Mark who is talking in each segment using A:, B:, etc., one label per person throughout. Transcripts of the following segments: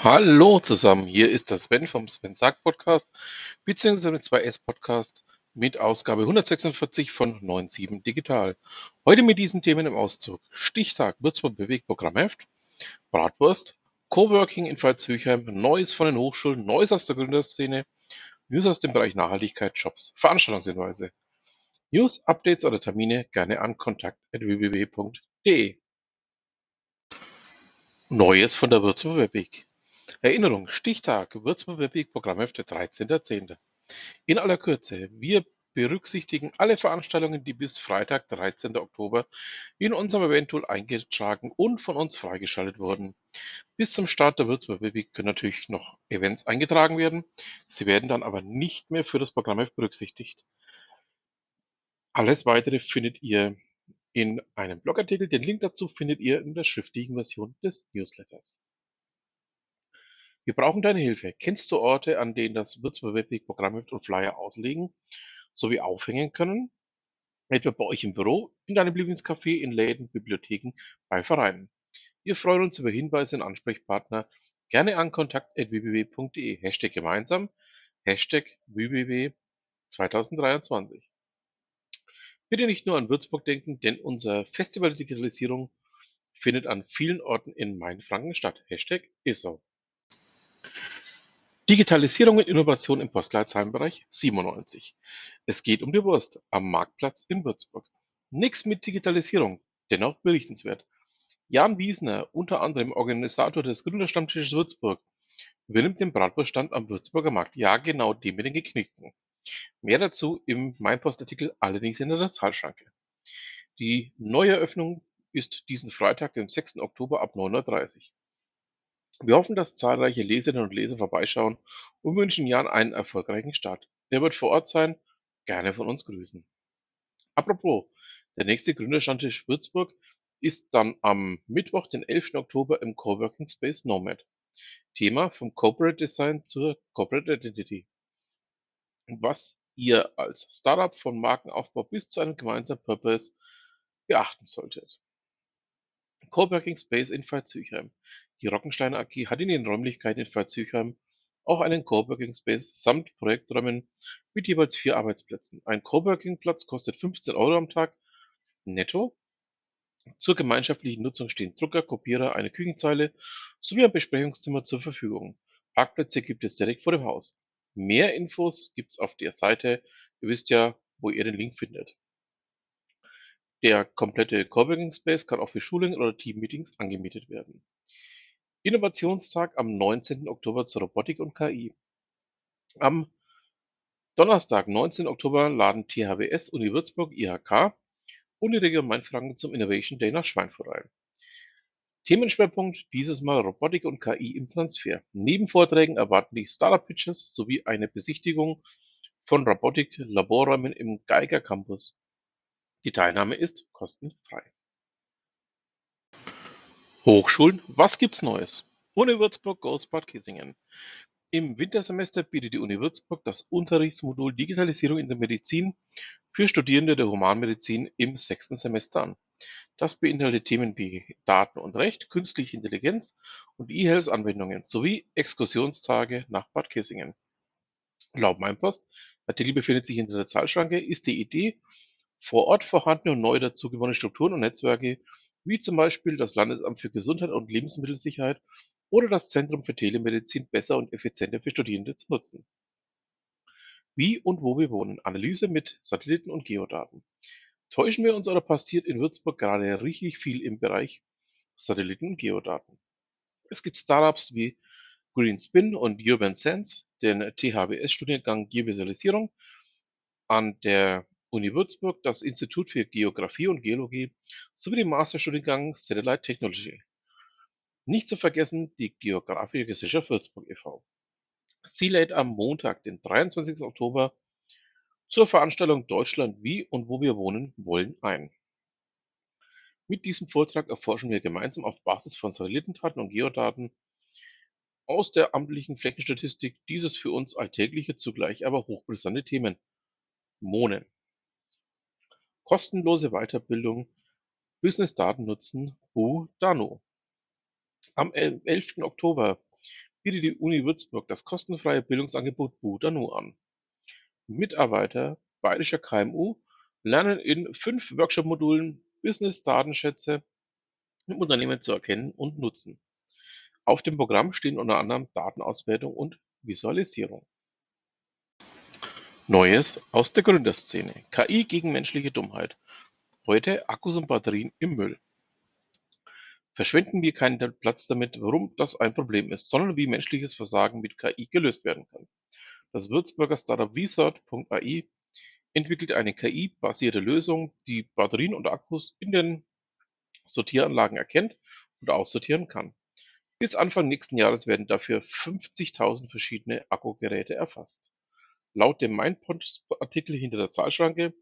A: Hallo zusammen, hier ist der Sven vom Sven Sagt Podcast, mit 2S Podcast mit Ausgabe 146 von 9.7 Digital. Heute mit diesen Themen im Auszug. Stichtag Würzburg Bewegt Programmheft, Bratwurst, Coworking in Pfalz-Höchheim, Neues von den Hochschulen, Neues aus der Gründerszene, News aus dem Bereich Nachhaltigkeit, Jobs, Veranstaltungshinweise. News, Updates oder Termine gerne an kontakt.www.de. Neues von der Würzburger Webweg. Erinnerung, Stichtag, Würzburger Webweg Programmhefte 13.10. In aller Kürze, wir berücksichtigen alle Veranstaltungen, die bis Freitag, 13. Oktober in unserem Event-Tool eingetragen und von uns freigeschaltet wurden. Bis zum Start der Würzburger Webweg können natürlich noch Events eingetragen werden. Sie werden dann aber nicht mehr für das Programmheft berücksichtigt. Alles weitere findet ihr in einem Blogartikel. Den Link dazu findet ihr in der schriftlichen Version des Newsletters. Wir brauchen deine Hilfe. Kennst du Orte, an denen das Würzburger Webweg Programmheft und Flyer auslegen sowie aufhängen können? Etwa bei euch im Büro, in deinem Lieblingscafé, in Läden, Bibliotheken, bei Vereinen. Wir freuen uns über Hinweise und Ansprechpartner. Gerne an kontakt.www.de. Hashtag gemeinsam. Hashtag www 2023. Bitte nicht nur an Würzburg denken, denn unser Festival Digitalisierung findet an vielen Orten in Mainfranken statt. Hashtag ist so. Digitalisierung und Innovation im Postleitzahlenbereich 97. Es geht um die Wurst am Marktplatz in Würzburg. Nix mit Digitalisierung, dennoch berichtenswert. Jan Wiesner, unter anderem Organisator des Gründerstammtisches Würzburg, übernimmt den Bratwurststand am Würzburger Markt. Ja, genau dem mit den Geknickten. Mehr dazu im Meinpost-Artikel, allerdings in der Zahlschranke. Die Neueröffnung ist diesen Freitag, den 6. Oktober ab 9.30 Uhr. Wir hoffen, dass zahlreiche Leserinnen und Leser vorbeischauen und wünschen Jan einen erfolgreichen Start. Er wird vor Ort sein, gerne von uns grüßen. Apropos, der nächste Gründerstammtisch Würzburg ist dann am Mittwoch, den 11. Oktober im Coworking Space Nomad. Thema vom Corporate Design zur Corporate Identity was ihr als Startup von Markenaufbau bis zu einem gemeinsamen Purpose beachten solltet. Coworking Space in Pfalz-Züchheim. Die Rockenstein AG hat in ihren Räumlichkeiten in Pfalz-Züchheim auch einen Coworking Space samt Projekträumen mit jeweils vier Arbeitsplätzen. Ein Coworking-Platz kostet 15 Euro am Tag netto. Zur gemeinschaftlichen Nutzung stehen Drucker, Kopierer, eine Küchenzeile sowie ein Besprechungszimmer zur Verfügung. Parkplätze gibt es direkt vor dem Haus. Mehr Infos gibt's auf der Seite. Ihr wisst ja, wo ihr den Link findet. Der komplette Coworking Space kann auch für Schulungen oder Teammeetings angemietet werden. Innovationstag am 19. Oktober zur Robotik und KI. Am Donnerstag, 19. Oktober, laden THWS, Uni Würzburg, IHK und die Region Mainfranken zum Innovation Day nach Schweinfurt ein. Themenschwerpunkt dieses Mal Robotik und KI im Transfer. Neben Vorträgen erwarten dich Startup-Pitches sowie eine Besichtigung von Robotik-Laborräumen im Geiger Campus. Die Teilnahme ist kostenfrei. Hochschulen, was gibt's Neues? Uni Würzburg Goes Bad Kissingen. Im Wintersemester bietet die Uni Würzburg das Unterrichtsmodul Digitalisierung in der Medizin für Studierende der Humanmedizin im sechsten Semester an. Das beinhaltet Themen wie Daten und Recht, Künstliche Intelligenz und E-Health-Anwendungen sowie Exkursionstage nach Bad Kissingen. Laut Meinpost, Artikel befindet sich hinter der Zahlschranke, ist die Idee, vor Ort vorhandene und neu dazugewonnene Strukturen und Netzwerke, wie zum Beispiel das Landesamt für Gesundheit und Lebensmittelsicherheit oder das Zentrum für Telemedizin besser und effizienter für Studierende zu nutzen. Wie und wo wir wohnen. Analyse mit Satelliten und Geodaten. Täuschen wir uns oder passiert in Würzburg gerade richtig viel im Bereich Satelliten und Geodaten? Es gibt Startups wie Greenspin und Urban Sense, den THWS-Studiengang Geovisualisierung an der Uni Würzburg, das Institut für Geographie und Geologie sowie den Masterstudiengang Satellite Technology. Nicht zu vergessen die Geographische Gesellschaft Würzburg e.V. Sie lädt am Montag, den 23. Oktober zur Veranstaltung Deutschland wie und wo wir wohnen wollen ein. Mit diesem Vortrag erforschen wir gemeinsam auf Basis von Satellitendaten und Geodaten aus der amtlichen Flächenstatistik dieses für uns alltägliche, zugleich aber hochbrisante Themen. Monen. Kostenlose Weiterbildung Business Daten nutzen, Hu Dano. Am 11. Oktober bietet die Uni Würzburg das kostenfreie Bildungsangebot Budanu an. Mitarbeiter bayerischer KMU lernen in fünf Workshop-Modulen Business-Datenschätze im Unternehmen zu erkennen und nutzen. Auf dem Programm stehen unter anderem Datenauswertung und Visualisierung. Neues aus der Gründerszene: KI gegen menschliche Dummheit. Heute Akkus und Batterien im Müll. Verschwenden wir keinen Platz damit, warum das ein Problem ist, sondern wie menschliches Versagen mit KI gelöst werden kann. Das Würzburger Startup Vsort.ai entwickelt eine KI-basierte Lösung, die Batterien und Akkus in den Sortieranlagen erkennt und aussortieren kann. Bis Anfang nächsten Jahres werden dafür 50.000 verschiedene Akkugeräte erfasst. Laut dem Mindpond-Artikel hinter der Zahlschranke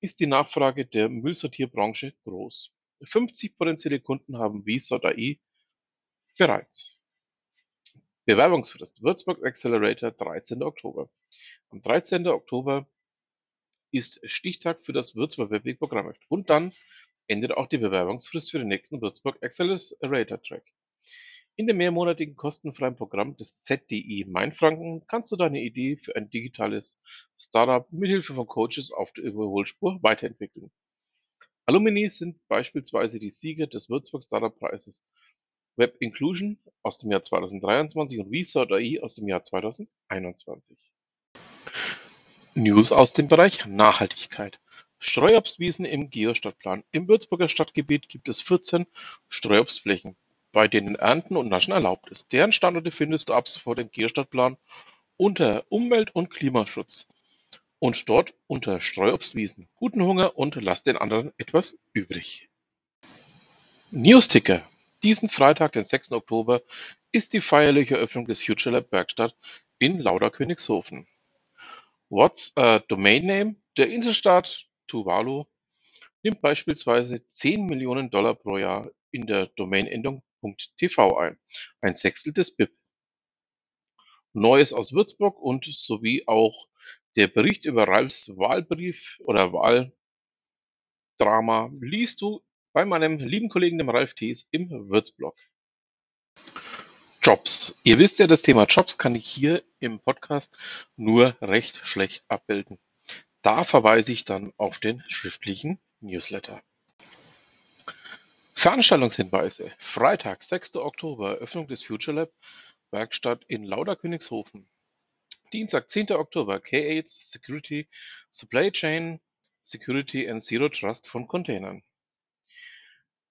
A: ist die Nachfrage der Müllsortierbranche groß. 50 potenzielle Kunden haben Visa.ai bereits. Bewerbungsfrist Würzburg Accelerator 13. Oktober. Am 13. Oktober ist Stichtag für das Würzburg Webweg-Programm und dann endet auch die Bewerbungsfrist für den nächsten Würzburg Accelerator Track. In dem mehrmonatigen kostenfreien Programm des ZDI Mainfranken kannst du deine Idee für ein digitales Startup mithilfe von Coaches auf der Überholspur weiterentwickeln. Alumni sind beispielsweise die Sieger des Würzburg Startup Preises Web Inclusion aus dem Jahr 2023 und Visa.ai aus dem Jahr 2021. News aus dem Bereich Nachhaltigkeit. Streuobstwiesen im Geostadtplan. Im Würzburger Stadtgebiet gibt es 14 Streuobstflächen bei denen Ernten und Naschen erlaubt ist. Deren Standorte findest du ab sofort im Gierstadtplan unter Umwelt- und Klimaschutz und dort unter Streuobstwiesen. Guten Hunger und lass den anderen etwas übrig. Newsticker. Diesen Freitag, den 6. Oktober, ist die feierliche Eröffnung des Future Lab Werkstatt in Lauderkönigshofen. What's a Domain Name? Der Inselstaat Tuvalu nimmt beispielsweise 10 Millionen Dollar pro Jahr in der Domainendung tv ein, ein Sechstel des BIP. Neues aus Würzburg und sowie auch der Bericht über Ralfs Wahlbrief oder Wahldrama liest du bei meinem lieben Kollegen dem Ralf Thees im Würzblog. Jobs. Ihr wisst ja, das Thema Jobs kann ich hier im Podcast nur recht schlecht abbilden. Da verweise ich dann auf den schriftlichen Newsletter. Veranstaltungshinweise: Freitag, 6. Oktober Eröffnung des Future Lab Werkstatt in Lauderkönigshofen. Dienstag, 10. Oktober K8 Security Supply Chain Security and Zero Trust von Containern.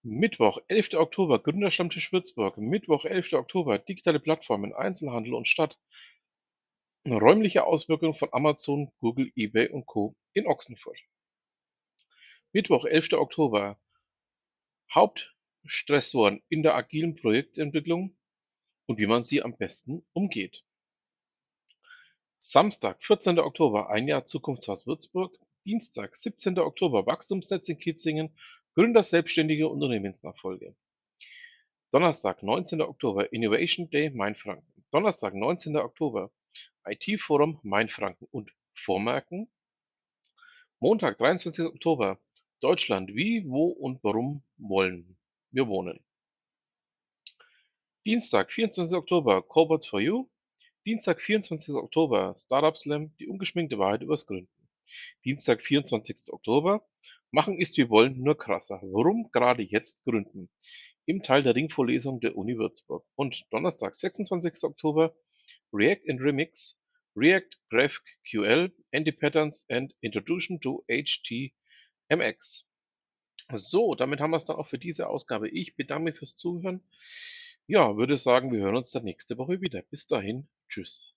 A: Mittwoch, 11. Oktober Gründerstammtisch Würzburg. Mittwoch, 11. Oktober Digitale Plattformen, Einzelhandel und Stadt. Räumliche Auswirkungen von Amazon, Google, eBay und Co. in Ochsenfurt. Mittwoch, 11. Oktober Hauptstressoren in der agilen Projektentwicklung und wie man sie am besten umgeht. Samstag, 14. Oktober, ein Jahr Zukunftshaus Würzburg. Dienstag, 17. Oktober, Wachstumsnetz in Kitzingen, Gründer selbstständige Unternehmensnachfolge. Donnerstag, 19. Oktober, Innovation Day Mainfranken. Donnerstag, 19. Oktober, IT-Forum Mainfranken und Vormerken. Montag, 23. Oktober, Deutschland: Wie, wo und warum wollen wir wohnen? Dienstag, 24. Oktober: Cobots for You. Dienstag, 24. Oktober: Startup Slam, die ungeschminkte Wahrheit übers Gründen. Dienstag, 24. Oktober: Machen ist wie wollen, nur krasser. Warum gerade jetzt gründen? Im Teil der Ringvorlesung der Uni Würzburg. Und Donnerstag, 26. Oktober: React and Remix, React GraphQL, Anti-Patterns and Introduction to HT MX. So, damit haben wir es dann auch für diese Ausgabe. Ich bedanke mich fürs Zuhören. Ja, würde sagen, wir hören uns dann nächste Woche wieder. Bis dahin, tschüss.